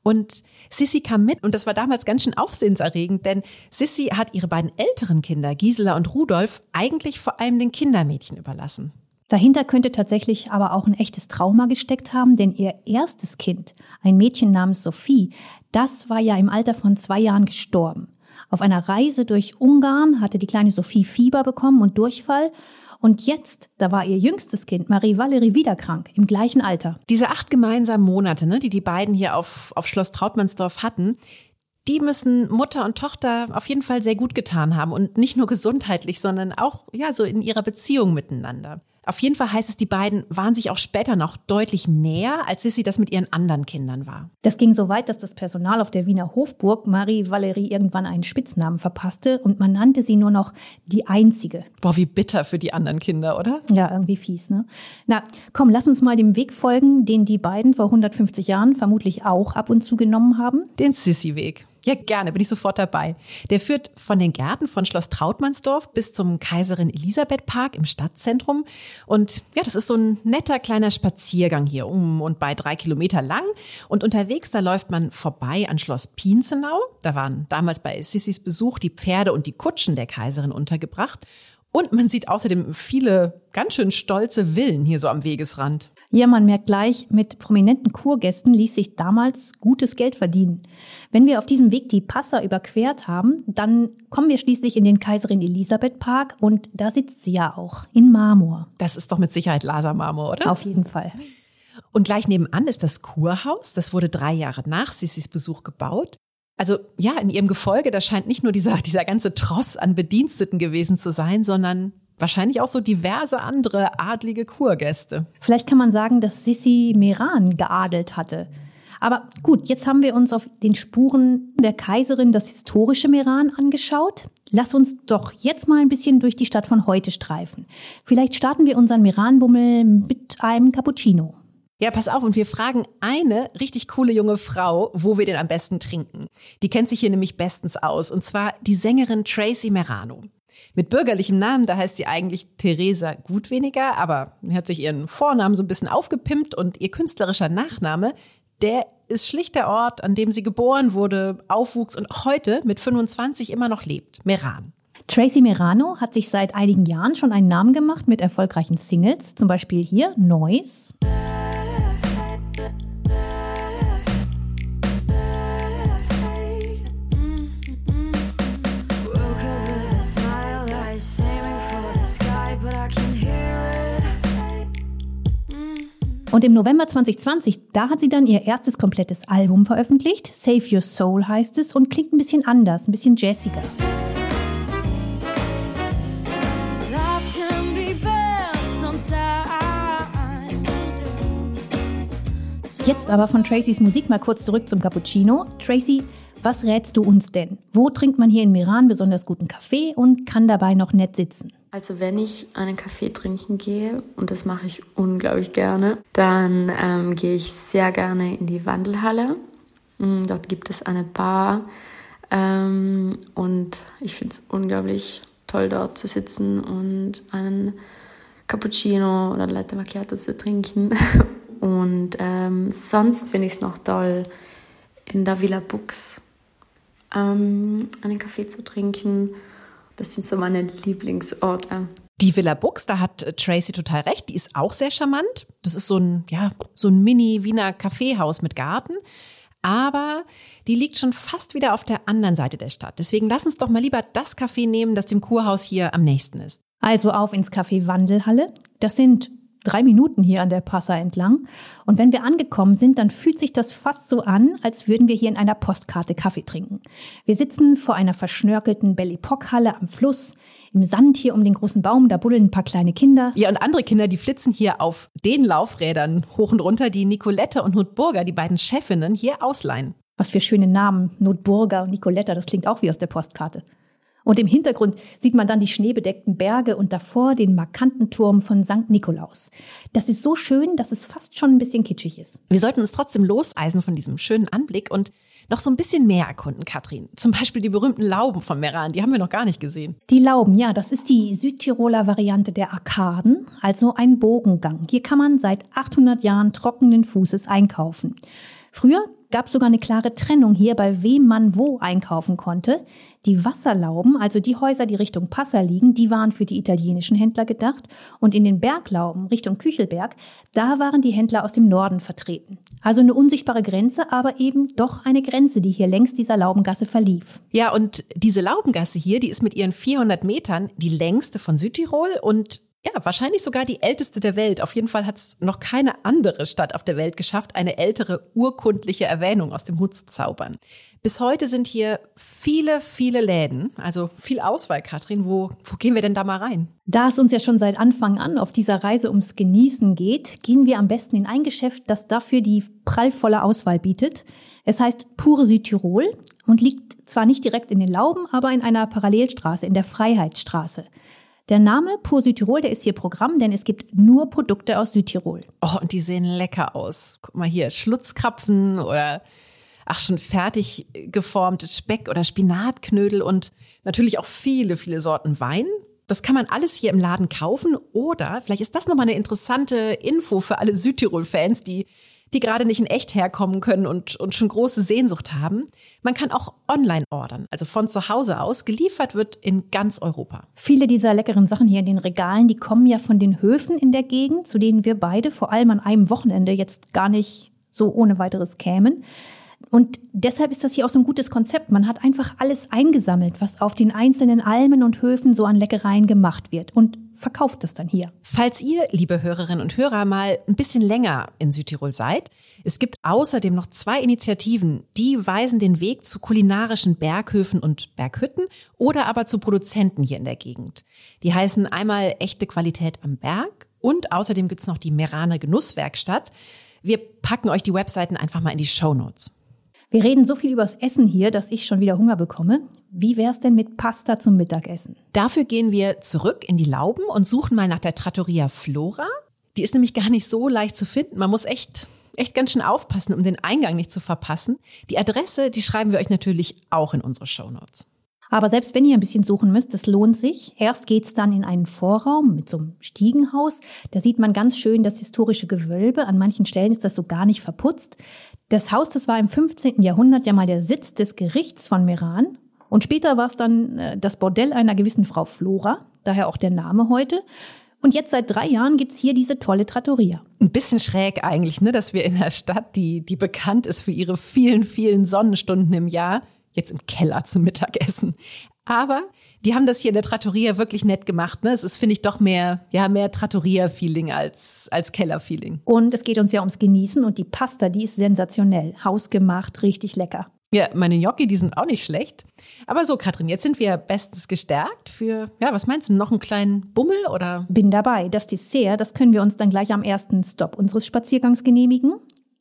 Und Sissy kam mit und das war damals ganz schön aufsehenserregend, denn Sissy hat ihre beiden älteren Kinder, Gisela und Rudolf, eigentlich vor allem den Kindermädchen überlassen. Dahinter könnte tatsächlich aber auch ein echtes Trauma gesteckt haben, denn ihr erstes Kind, ein Mädchen namens Sophie, das war ja im Alter von zwei Jahren gestorben. Auf einer Reise durch Ungarn hatte die kleine Sophie Fieber bekommen und Durchfall und jetzt, da war ihr jüngstes Kind, Marie Valerie, wieder krank, im gleichen Alter. Diese acht gemeinsamen Monate, ne, die die beiden hier auf, auf Schloss Trautmannsdorf hatten, die müssen Mutter und Tochter auf jeden Fall sehr gut getan haben und nicht nur gesundheitlich, sondern auch ja so in ihrer Beziehung miteinander. Auf jeden Fall heißt es, die beiden waren sich auch später noch deutlich näher, als Sissy das mit ihren anderen Kindern war. Das ging so weit, dass das Personal auf der Wiener Hofburg Marie Valerie irgendwann einen Spitznamen verpasste und man nannte sie nur noch die Einzige. Boah, wie bitter für die anderen Kinder, oder? Ja, irgendwie fies, ne? Na, komm, lass uns mal dem Weg folgen, den die beiden vor 150 Jahren vermutlich auch ab und zu genommen haben. Den Sissy-Weg. Ja, gerne, bin ich sofort dabei. Der führt von den Gärten von Schloss Trautmannsdorf bis zum Kaiserin Elisabeth Park im Stadtzentrum. Und ja, das ist so ein netter kleiner Spaziergang hier, um und bei drei Kilometer lang. Und unterwegs, da läuft man vorbei an Schloss Pienzenau. Da waren damals bei Sissys Besuch die Pferde und die Kutschen der Kaiserin untergebracht. Und man sieht außerdem viele ganz schön stolze Villen hier so am Wegesrand. Ja, man merkt gleich, mit prominenten Kurgästen ließ sich damals gutes Geld verdienen. Wenn wir auf diesem Weg die Passer überquert haben, dann kommen wir schließlich in den Kaiserin Elisabeth Park und da sitzt sie ja auch, in Marmor. Das ist doch mit Sicherheit Lasermarmor, oder? Auf jeden Fall. Und gleich nebenan ist das Kurhaus. Das wurde drei Jahre nach Sissis Besuch gebaut. Also ja, in ihrem Gefolge, da scheint nicht nur dieser, dieser ganze Tross an Bediensteten gewesen zu sein, sondern wahrscheinlich auch so diverse andere adlige Kurgäste. Vielleicht kann man sagen, dass Sissi Meran geadelt hatte. Aber gut, jetzt haben wir uns auf den Spuren der Kaiserin das historische Meran angeschaut. Lass uns doch jetzt mal ein bisschen durch die Stadt von heute streifen. Vielleicht starten wir unseren Meranbummel mit einem Cappuccino. Ja, pass auf, und wir fragen eine richtig coole junge Frau, wo wir den am besten trinken. Die kennt sich hier nämlich bestens aus, und zwar die Sängerin Tracy Merano. Mit bürgerlichem Namen, da heißt sie eigentlich Theresa Gutweniger, aber hat sich ihren Vornamen so ein bisschen aufgepimpt und ihr künstlerischer Nachname, der ist schlicht der Ort, an dem sie geboren wurde, aufwuchs und heute mit 25 immer noch lebt, Meran. Tracy Merano hat sich seit einigen Jahren schon einen Namen gemacht mit erfolgreichen Singles, zum Beispiel hier Noise. Und im November 2020, da hat sie dann ihr erstes komplettes Album veröffentlicht. Save Your Soul heißt es und klingt ein bisschen anders, ein bisschen jazziger. Jetzt aber von Tracys Musik mal kurz zurück zum Cappuccino. Tracy, was rätst du uns denn? Wo trinkt man hier in Meran besonders guten Kaffee und kann dabei noch nett sitzen? Also wenn ich einen Kaffee trinken gehe, und das mache ich unglaublich gerne, dann ähm, gehe ich sehr gerne in die Wandelhalle. Mm, dort gibt es eine Bar ähm, und ich finde es unglaublich toll, dort zu sitzen und einen Cappuccino oder Latte Macchiato zu trinken. *laughs* Und ähm, sonst finde ich es noch toll, in der Villa Bux ähm, einen Kaffee zu trinken das sind so meine Lieblingsorte. Die Villa Bux, da hat äh, Tracy total recht, die ist auch sehr charmant. Das ist so ein, ja, so ein Mini-Wiener Kaffeehaus mit Garten. Aber die liegt schon fast wieder auf der anderen Seite der Stadt. Deswegen lass uns doch mal lieber das Café nehmen, das dem Kurhaus hier am nächsten ist. Also auf ins Café Wandelhalle. Das sind drei Minuten hier an der Passa entlang. Und wenn wir angekommen sind, dann fühlt sich das fast so an, als würden wir hier in einer Postkarte Kaffee trinken. Wir sitzen vor einer verschnörkelten Belle Epoque Halle am Fluss. Im Sand hier um den großen Baum, da buddeln ein paar kleine Kinder. Ja, und andere Kinder, die flitzen hier auf den Laufrädern hoch und runter, die Nicolette und Notburger, die beiden Chefinnen, hier ausleihen. Was für schöne Namen. Notburger und Nicoletta, das klingt auch wie aus der Postkarte. Und im Hintergrund sieht man dann die schneebedeckten Berge und davor den markanten Turm von St. Nikolaus. Das ist so schön, dass es fast schon ein bisschen kitschig ist. Wir sollten uns trotzdem loseisen von diesem schönen Anblick und noch so ein bisschen mehr erkunden, Katrin. Zum Beispiel die berühmten Lauben von Meran, die haben wir noch gar nicht gesehen. Die Lauben, ja, das ist die Südtiroler Variante der Arkaden, also ein Bogengang. Hier kann man seit 800 Jahren trockenen Fußes einkaufen. Früher gab es sogar eine klare Trennung hier, bei wem man wo einkaufen konnte. Die Wasserlauben, also die Häuser, die Richtung Passa liegen, die waren für die italienischen Händler gedacht. Und in den Berglauben Richtung Küchelberg, da waren die Händler aus dem Norden vertreten. Also eine unsichtbare Grenze, aber eben doch eine Grenze, die hier längs dieser Laubengasse verlief. Ja, und diese Laubengasse hier, die ist mit ihren 400 Metern die längste von Südtirol und ja, wahrscheinlich sogar die älteste der Welt. Auf jeden Fall hat es noch keine andere Stadt auf der Welt geschafft, eine ältere urkundliche Erwähnung aus dem Hut zu zaubern. Bis heute sind hier viele, viele Läden, also viel Auswahl, Katrin. Wo, wo gehen wir denn da mal rein? Da es uns ja schon seit Anfang an auf dieser Reise ums Genießen geht, gehen wir am besten in ein Geschäft, das dafür die prallvolle Auswahl bietet. Es heißt Pure Südtirol und liegt zwar nicht direkt in den Lauben, aber in einer Parallelstraße, in der Freiheitsstraße. Der Name Pur Südtirol, der ist hier Programm, denn es gibt nur Produkte aus Südtirol. Oh, und die sehen lecker aus. Guck mal hier, Schlutzkrapfen oder ach schon fertig geformtes Speck oder Spinatknödel und natürlich auch viele, viele Sorten Wein. Das kann man alles hier im Laden kaufen oder vielleicht ist das nochmal eine interessante Info für alle Südtirol-Fans, die die gerade nicht in echt herkommen können und, und schon große Sehnsucht haben. Man kann auch online ordern, also von zu Hause aus. Geliefert wird in ganz Europa. Viele dieser leckeren Sachen hier in den Regalen, die kommen ja von den Höfen in der Gegend, zu denen wir beide vor allem an einem Wochenende jetzt gar nicht so ohne weiteres kämen. Und deshalb ist das hier auch so ein gutes Konzept. Man hat einfach alles eingesammelt, was auf den einzelnen Almen und Höfen so an Leckereien gemacht wird und verkauft das dann hier. Falls ihr, liebe Hörerinnen und Hörer, mal ein bisschen länger in Südtirol seid, es gibt außerdem noch zwei Initiativen, die weisen den Weg zu kulinarischen Berghöfen und Berghütten oder aber zu Produzenten hier in der Gegend. Die heißen einmal echte Qualität am Berg und außerdem gibt's noch die Merane Genusswerkstatt. Wir packen euch die Webseiten einfach mal in die Show Notes. Wir reden so viel übers Essen hier, dass ich schon wieder Hunger bekomme. Wie wär's denn mit Pasta zum Mittagessen? Dafür gehen wir zurück in die Lauben und suchen mal nach der Trattoria Flora. Die ist nämlich gar nicht so leicht zu finden. Man muss echt echt ganz schön aufpassen, um den Eingang nicht zu verpassen. Die Adresse, die schreiben wir euch natürlich auch in unsere Show Notes. Aber selbst wenn ihr ein bisschen suchen müsst, es lohnt sich. Erst geht's dann in einen Vorraum mit so einem Stiegenhaus. Da sieht man ganz schön das historische Gewölbe. An manchen Stellen ist das so gar nicht verputzt. Das Haus, das war im 15. Jahrhundert ja mal der Sitz des Gerichts von Meran. Und später war es dann äh, das Bordell einer gewissen Frau Flora, daher auch der Name heute. Und jetzt seit drei Jahren gibt's hier diese tolle Trattoria. Ein bisschen schräg eigentlich, ne, dass wir in einer Stadt, die, die bekannt ist für ihre vielen, vielen Sonnenstunden im Jahr, jetzt im Keller zum Mittagessen. Aber die haben das hier in der Trattoria wirklich nett gemacht. Ne? Es ist, finde ich, doch mehr, ja, mehr Trattoria-Feeling als, als Keller-Feeling. Und es geht uns ja ums Genießen und die Pasta, die ist sensationell. Hausgemacht, richtig lecker. Ja, meine Gnocchi, die sind auch nicht schlecht. Aber so, Katrin, jetzt sind wir bestens gestärkt für, ja, was meinst du, noch einen kleinen Bummel oder? Bin dabei. Das Dessert, das können wir uns dann gleich am ersten Stopp unseres Spaziergangs genehmigen.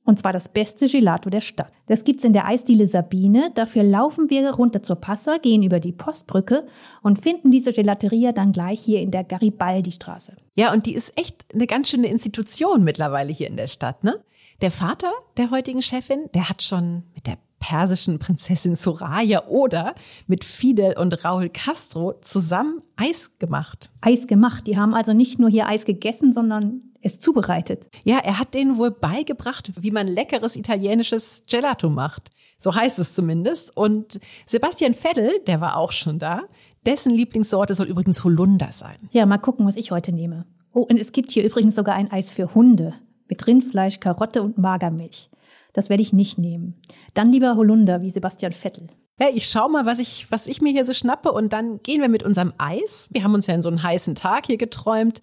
Und zwar das beste Gelato der Stadt. Das gibt's in der Eisdiele Sabine. Dafür laufen wir runter zur Passa, gehen über die Postbrücke und finden diese Gelateria dann gleich hier in der Garibaldi-Straße. Ja, und die ist echt eine ganz schöne Institution mittlerweile hier in der Stadt, ne? Der Vater der heutigen Chefin, der hat schon mit der persischen Prinzessin Soraya oder mit Fidel und Raul Castro zusammen Eis gemacht. Eis gemacht. Die haben also nicht nur hier Eis gegessen, sondern es zubereitet. Ja, er hat denen wohl beigebracht, wie man leckeres italienisches Gelato macht. So heißt es zumindest. Und Sebastian Veddel, der war auch schon da. Dessen Lieblingssorte soll übrigens Holunder sein. Ja, mal gucken, was ich heute nehme. Oh, und es gibt hier übrigens sogar ein Eis für Hunde mit Rindfleisch, Karotte und Magermilch. Das werde ich nicht nehmen. Dann lieber Holunder wie Sebastian Vettel. Ja, ich schau mal, was ich, was ich mir hier so schnappe und dann gehen wir mit unserem Eis. Wir haben uns ja in so einen heißen Tag hier geträumt,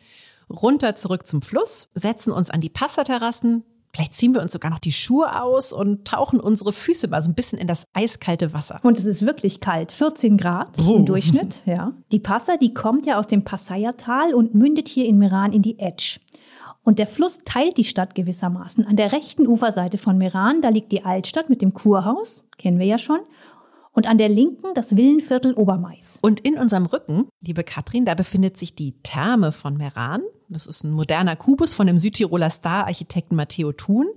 runter zurück zum Fluss, setzen uns an die Passaterrassen. Vielleicht ziehen wir uns sogar noch die Schuhe aus und tauchen unsere Füße mal so ein bisschen in das eiskalte Wasser. Und es ist wirklich kalt, 14 Grad oh. im Durchschnitt. Ja. Die Passa, die kommt ja aus dem Passaya-Tal und mündet hier in Meran in die Edge. Und der Fluss teilt die Stadt gewissermaßen. An der rechten Uferseite von Meran, da liegt die Altstadt mit dem Kurhaus, kennen wir ja schon. Und an der linken das Villenviertel Obermais. Und in unserem Rücken, liebe Katrin, da befindet sich die Therme von Meran. Das ist ein moderner Kubus von dem Südtiroler Star-Architekten Matteo Thun.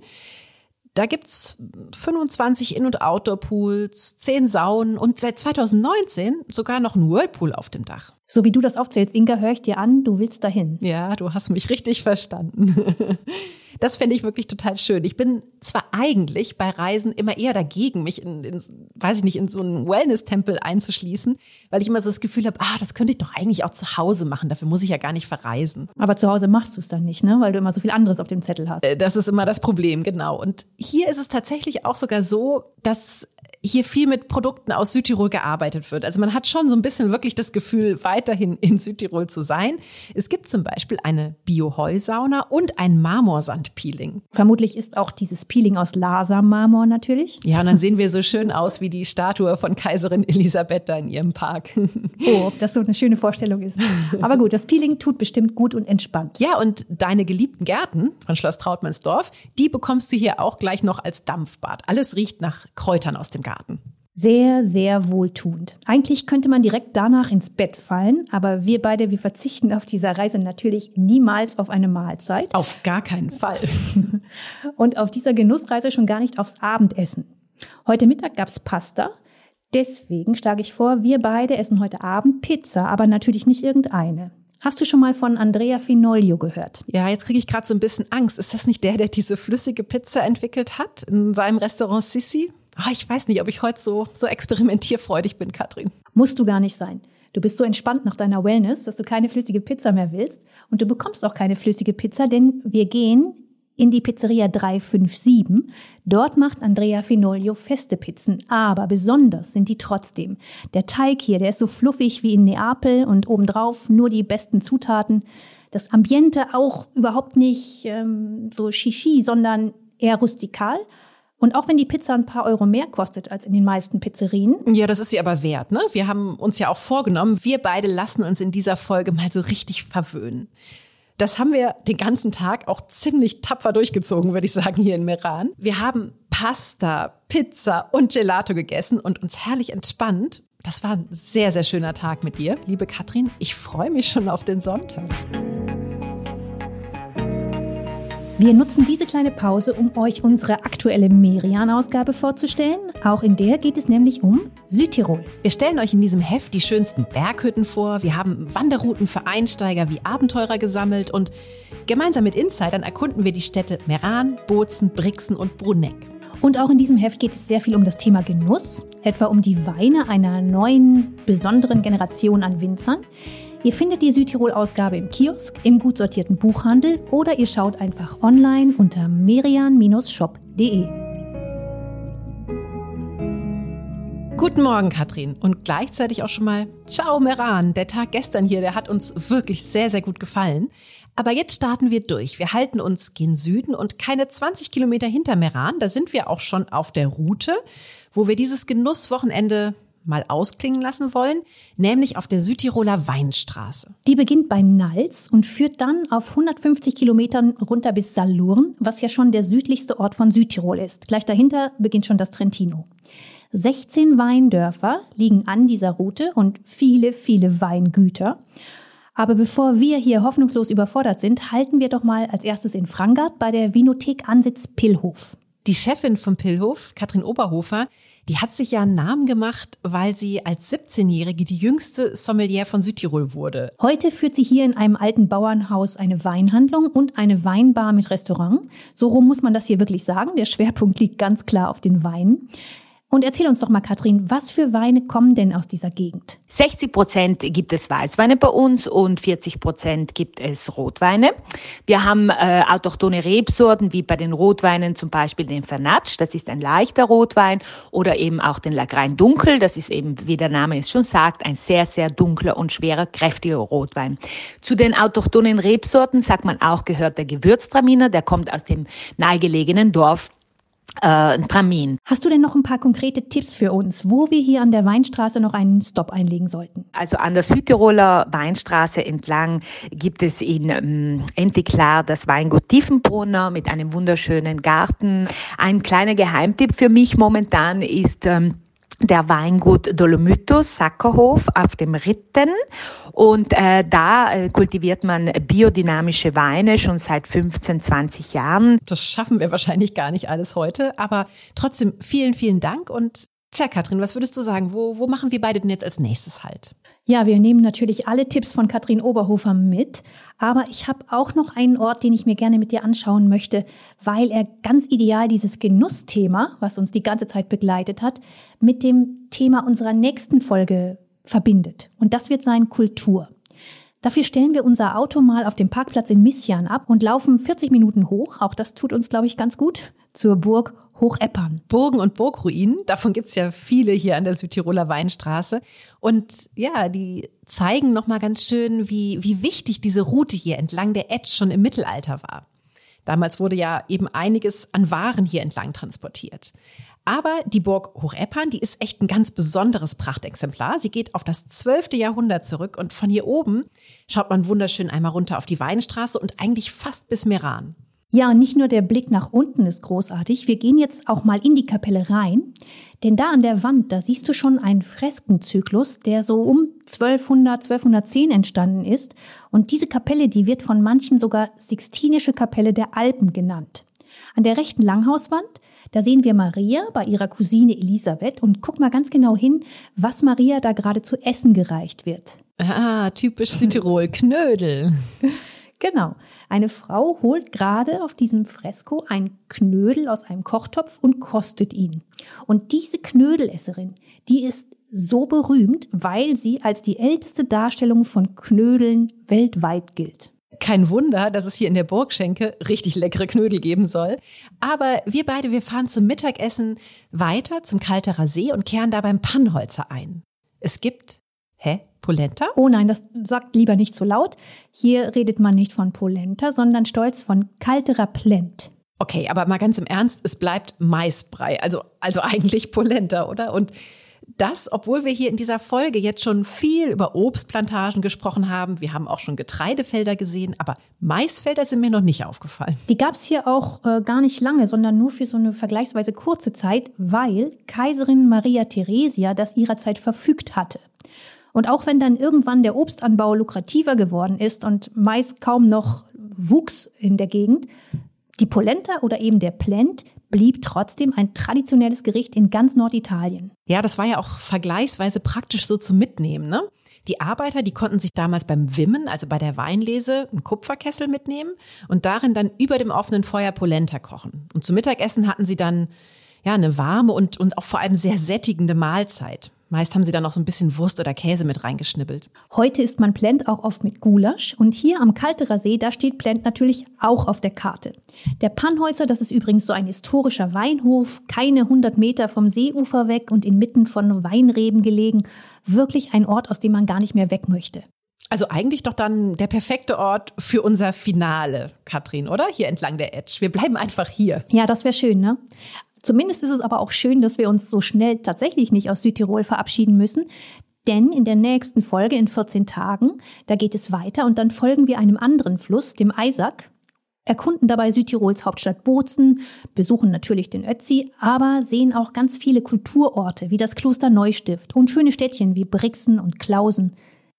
Da gibt's 25 In- und Outdoor-Pools, 10 Saunen und seit 2019 sogar noch ein Whirlpool auf dem Dach. So wie du das aufzählst, Inga, höre ich dir an, du willst dahin. Ja, du hast mich richtig verstanden. *laughs* Das fände ich wirklich total schön. Ich bin zwar eigentlich bei Reisen immer eher dagegen, mich in, in weiß ich nicht, in so einen Wellness-Tempel einzuschließen, weil ich immer so das Gefühl habe, ah, das könnte ich doch eigentlich auch zu Hause machen. Dafür muss ich ja gar nicht verreisen. Aber zu Hause machst du es dann nicht, ne? Weil du immer so viel anderes auf dem Zettel hast. Äh, das ist immer das Problem, genau. Und hier ist es tatsächlich auch sogar so, dass hier viel mit Produkten aus Südtirol gearbeitet wird. Also man hat schon so ein bisschen wirklich das Gefühl, weiterhin in Südtirol zu sein. Es gibt zum Beispiel eine Bio-Heusauna und ein Marmorsandpeeling. Vermutlich ist auch dieses Peeling aus Lasa-Marmor natürlich. Ja, und dann *laughs* sehen wir so schön aus wie die Statue von Kaiserin Elisabeth da in ihrem Park. Oh, ob das so eine schöne Vorstellung ist. Aber gut, das Peeling tut bestimmt gut und entspannt. Ja, und deine geliebten Gärten von Schloss Trautmannsdorf, die bekommst du hier auch gleich noch als Dampfbad. Alles riecht nach Kräutern aus dem Garten. Sehr, sehr wohltuend. Eigentlich könnte man direkt danach ins Bett fallen, aber wir beide, wir verzichten auf dieser Reise natürlich niemals auf eine Mahlzeit. Auf gar keinen Fall. *laughs* Und auf dieser Genussreise schon gar nicht aufs Abendessen. Heute Mittag gab's Pasta. Deswegen schlage ich vor, wir beide essen heute Abend Pizza, aber natürlich nicht irgendeine. Hast du schon mal von Andrea Finoglio gehört? Ja, jetzt kriege ich gerade so ein bisschen Angst. Ist das nicht der, der diese flüssige Pizza entwickelt hat in seinem Restaurant Sissi? Oh, ich weiß nicht, ob ich heute so, so experimentierfreudig bin, Katrin. Musst du gar nicht sein. Du bist so entspannt nach deiner Wellness, dass du keine flüssige Pizza mehr willst. Und du bekommst auch keine flüssige Pizza, denn wir gehen in die Pizzeria 357. Dort macht Andrea Finoglio feste Pizzen, aber besonders sind die trotzdem. Der Teig hier, der ist so fluffig wie in Neapel und obendrauf nur die besten Zutaten. Das Ambiente auch überhaupt nicht ähm, so shishi, sondern eher rustikal. Und auch wenn die Pizza ein paar Euro mehr kostet als in den meisten Pizzerien. Ja, das ist sie aber wert, ne? Wir haben uns ja auch vorgenommen, wir beide lassen uns in dieser Folge mal so richtig verwöhnen. Das haben wir den ganzen Tag auch ziemlich tapfer durchgezogen, würde ich sagen, hier in Meran. Wir haben Pasta, Pizza und Gelato gegessen und uns herrlich entspannt. Das war ein sehr, sehr schöner Tag mit dir, liebe Katrin. Ich freue mich schon auf den Sonntag. Wir nutzen diese kleine Pause, um euch unsere aktuelle Merian-Ausgabe vorzustellen. Auch in der geht es nämlich um Südtirol. Wir stellen euch in diesem Heft die schönsten Berghütten vor. Wir haben Wanderrouten für Einsteiger wie Abenteurer gesammelt und gemeinsam mit Insidern erkunden wir die Städte Meran, Bozen, Brixen und Bruneck. Und auch in diesem Heft geht es sehr viel um das Thema Genuss, etwa um die Weine einer neuen, besonderen Generation an Winzern. Ihr findet die Südtirol-Ausgabe im Kiosk, im gut sortierten Buchhandel oder ihr schaut einfach online unter merian-shop.de. Guten Morgen, Katrin. Und gleichzeitig auch schon mal Ciao, Meran. Der Tag gestern hier, der hat uns wirklich sehr, sehr gut gefallen. Aber jetzt starten wir durch. Wir halten uns gen Süden und keine 20 Kilometer hinter Meran, da sind wir auch schon auf der Route, wo wir dieses Genusswochenende mal ausklingen lassen wollen, nämlich auf der Südtiroler Weinstraße. Die beginnt bei Nals und führt dann auf 150 Kilometern runter bis Salurn, was ja schon der südlichste Ort von Südtirol ist. Gleich dahinter beginnt schon das Trentino. 16 Weindörfer liegen an dieser Route und viele, viele Weingüter. Aber bevor wir hier hoffnungslos überfordert sind, halten wir doch mal als erstes in Frangart bei der Vinothek Ansitz Pillhof. Die Chefin vom Pillhof, Katrin Oberhofer, die hat sich ja einen Namen gemacht, weil sie als 17-Jährige die jüngste Sommelier von Südtirol wurde. Heute führt sie hier in einem alten Bauernhaus eine Weinhandlung und eine Weinbar mit Restaurant. So rum muss man das hier wirklich sagen. Der Schwerpunkt liegt ganz klar auf den Weinen. Und erzähl uns doch mal, Katrin, was für Weine kommen denn aus dieser Gegend? 60 Prozent gibt es Weißweine bei uns und 40 Prozent gibt es Rotweine. Wir haben äh, autochtone Rebsorten, wie bei den Rotweinen zum Beispiel den Fernatsch, das ist ein leichter Rotwein, oder eben auch den Lagrein Dunkel, das ist eben, wie der Name es schon sagt, ein sehr, sehr dunkler und schwerer, kräftiger Rotwein. Zu den autochthonen Rebsorten sagt man auch, gehört der Gewürztraminer, der kommt aus dem nahegelegenen Dorf äh, Tramin. Hast du denn noch ein paar konkrete Tipps für uns, wo wir hier an der Weinstraße noch einen Stopp einlegen sollten? Also an der Südtiroler Weinstraße entlang gibt es in ähm, Entiklar das Weingut Tiefenbrunner mit einem wunderschönen Garten. Ein kleiner Geheimtipp für mich momentan ist ähm, der Weingut Dolomythos Sackerhof auf dem Ritten und äh, da äh, kultiviert man biodynamische Weine schon seit 15, 20 Jahren. Das schaffen wir wahrscheinlich gar nicht alles heute, aber trotzdem vielen, vielen Dank und Tja, Katrin, was würdest du sagen? Wo, wo machen wir beide denn jetzt als nächstes halt? Ja, wir nehmen natürlich alle Tipps von Katrin Oberhofer mit, aber ich habe auch noch einen Ort, den ich mir gerne mit dir anschauen möchte, weil er ganz ideal dieses Genussthema, was uns die ganze Zeit begleitet hat, mit dem Thema unserer nächsten Folge verbindet. Und das wird sein Kultur. Dafür stellen wir unser Auto mal auf dem Parkplatz in Missian ab und laufen 40 Minuten hoch, auch das tut uns, glaube ich, ganz gut, zur Burg Hocheppern. Burgen und Burgruinen, davon gibt's ja viele hier an der Südtiroler Weinstraße. Und ja, die zeigen nochmal ganz schön, wie, wie wichtig diese Route hier entlang der Etsch schon im Mittelalter war. Damals wurde ja eben einiges an Waren hier entlang transportiert. Aber die Burg Hocheppern, die ist echt ein ganz besonderes Prachtexemplar. Sie geht auf das 12. Jahrhundert zurück und von hier oben schaut man wunderschön einmal runter auf die Weinstraße und eigentlich fast bis Meran. Ja, nicht nur der Blick nach unten ist großartig, wir gehen jetzt auch mal in die Kapelle rein, denn da an der Wand, da siehst du schon einen Freskenzyklus, der so um 1200, 1210 entstanden ist und diese Kapelle, die wird von manchen sogar Sixtinische Kapelle der Alpen genannt. An der rechten Langhauswand, da sehen wir Maria bei ihrer Cousine Elisabeth und guck mal ganz genau hin, was Maria da gerade zu essen gereicht wird. Ah, typisch Südtirol, Knödel. Genau. Eine Frau holt gerade auf diesem Fresko ein Knödel aus einem Kochtopf und kostet ihn. Und diese Knödelesserin, die ist so berühmt, weil sie als die älteste Darstellung von Knödeln weltweit gilt. Kein Wunder, dass es hier in der Burgschenke richtig leckere Knödel geben soll. Aber wir beide, wir fahren zum Mittagessen weiter zum Kalterer See und kehren da beim Pannholzer ein. Es gibt Hä? Polenta? Oh nein, das sagt lieber nicht so laut. Hier redet man nicht von Polenta, sondern stolz von kalterer Plent. Okay, aber mal ganz im Ernst, es bleibt Maisbrei, also, also eigentlich Polenta, oder? Und das, obwohl wir hier in dieser Folge jetzt schon viel über Obstplantagen gesprochen haben. Wir haben auch schon Getreidefelder gesehen, aber Maisfelder sind mir noch nicht aufgefallen. Die gab es hier auch äh, gar nicht lange, sondern nur für so eine vergleichsweise kurze Zeit, weil Kaiserin Maria Theresia das ihrer Zeit verfügt hatte. Und auch wenn dann irgendwann der Obstanbau lukrativer geworden ist und Mais kaum noch wuchs in der Gegend, die Polenta oder eben der Plent blieb trotzdem ein traditionelles Gericht in ganz Norditalien. Ja, das war ja auch vergleichsweise praktisch so zu mitnehmen, ne? Die Arbeiter, die konnten sich damals beim Wimmen, also bei der Weinlese, einen Kupferkessel mitnehmen und darin dann über dem offenen Feuer Polenta kochen. Und zum Mittagessen hatten sie dann ja eine warme und, und auch vor allem sehr sättigende Mahlzeit. Meist haben sie dann noch so ein bisschen Wurst oder Käse mit reingeschnibbelt. Heute isst man Plent auch oft mit Gulasch und hier am Kalterer See, da steht Plent natürlich auch auf der Karte. Der Pannholzer, das ist übrigens so ein historischer Weinhof, keine 100 Meter vom Seeufer weg und inmitten von Weinreben gelegen. Wirklich ein Ort, aus dem man gar nicht mehr weg möchte. Also eigentlich doch dann der perfekte Ort für unser Finale, Katrin, oder? Hier entlang der Edge. Wir bleiben einfach hier. Ja, das wäre schön, ne? Zumindest ist es aber auch schön, dass wir uns so schnell tatsächlich nicht aus Südtirol verabschieden müssen. Denn in der nächsten Folge in 14 Tagen, da geht es weiter und dann folgen wir einem anderen Fluss, dem Eisack, erkunden dabei Südtirols Hauptstadt Bozen, besuchen natürlich den Ötzi, aber sehen auch ganz viele Kulturorte wie das Kloster Neustift und schöne Städtchen wie Brixen und Klausen.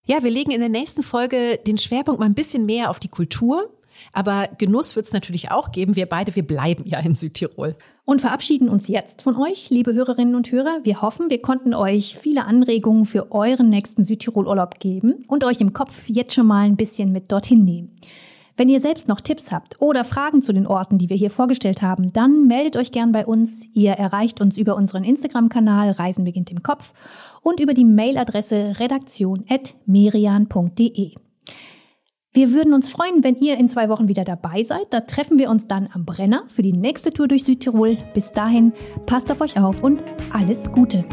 Ja, wir legen in der nächsten Folge den Schwerpunkt mal ein bisschen mehr auf die Kultur. Aber Genuss wird es natürlich auch geben. Wir beide, wir bleiben ja in Südtirol und verabschieden uns jetzt von euch, liebe Hörerinnen und Hörer. Wir hoffen, wir konnten euch viele Anregungen für euren nächsten Südtirol-Urlaub geben und euch im Kopf jetzt schon mal ein bisschen mit dorthin nehmen. Wenn ihr selbst noch Tipps habt oder Fragen zu den Orten, die wir hier vorgestellt haben, dann meldet euch gern bei uns. Ihr erreicht uns über unseren Instagram-Kanal Reisen beginnt im Kopf und über die Mailadresse redaktion.merian.de. Wir würden uns freuen, wenn ihr in zwei Wochen wieder dabei seid. Da treffen wir uns dann am Brenner für die nächste Tour durch Südtirol. Bis dahin, passt auf euch auf und alles Gute.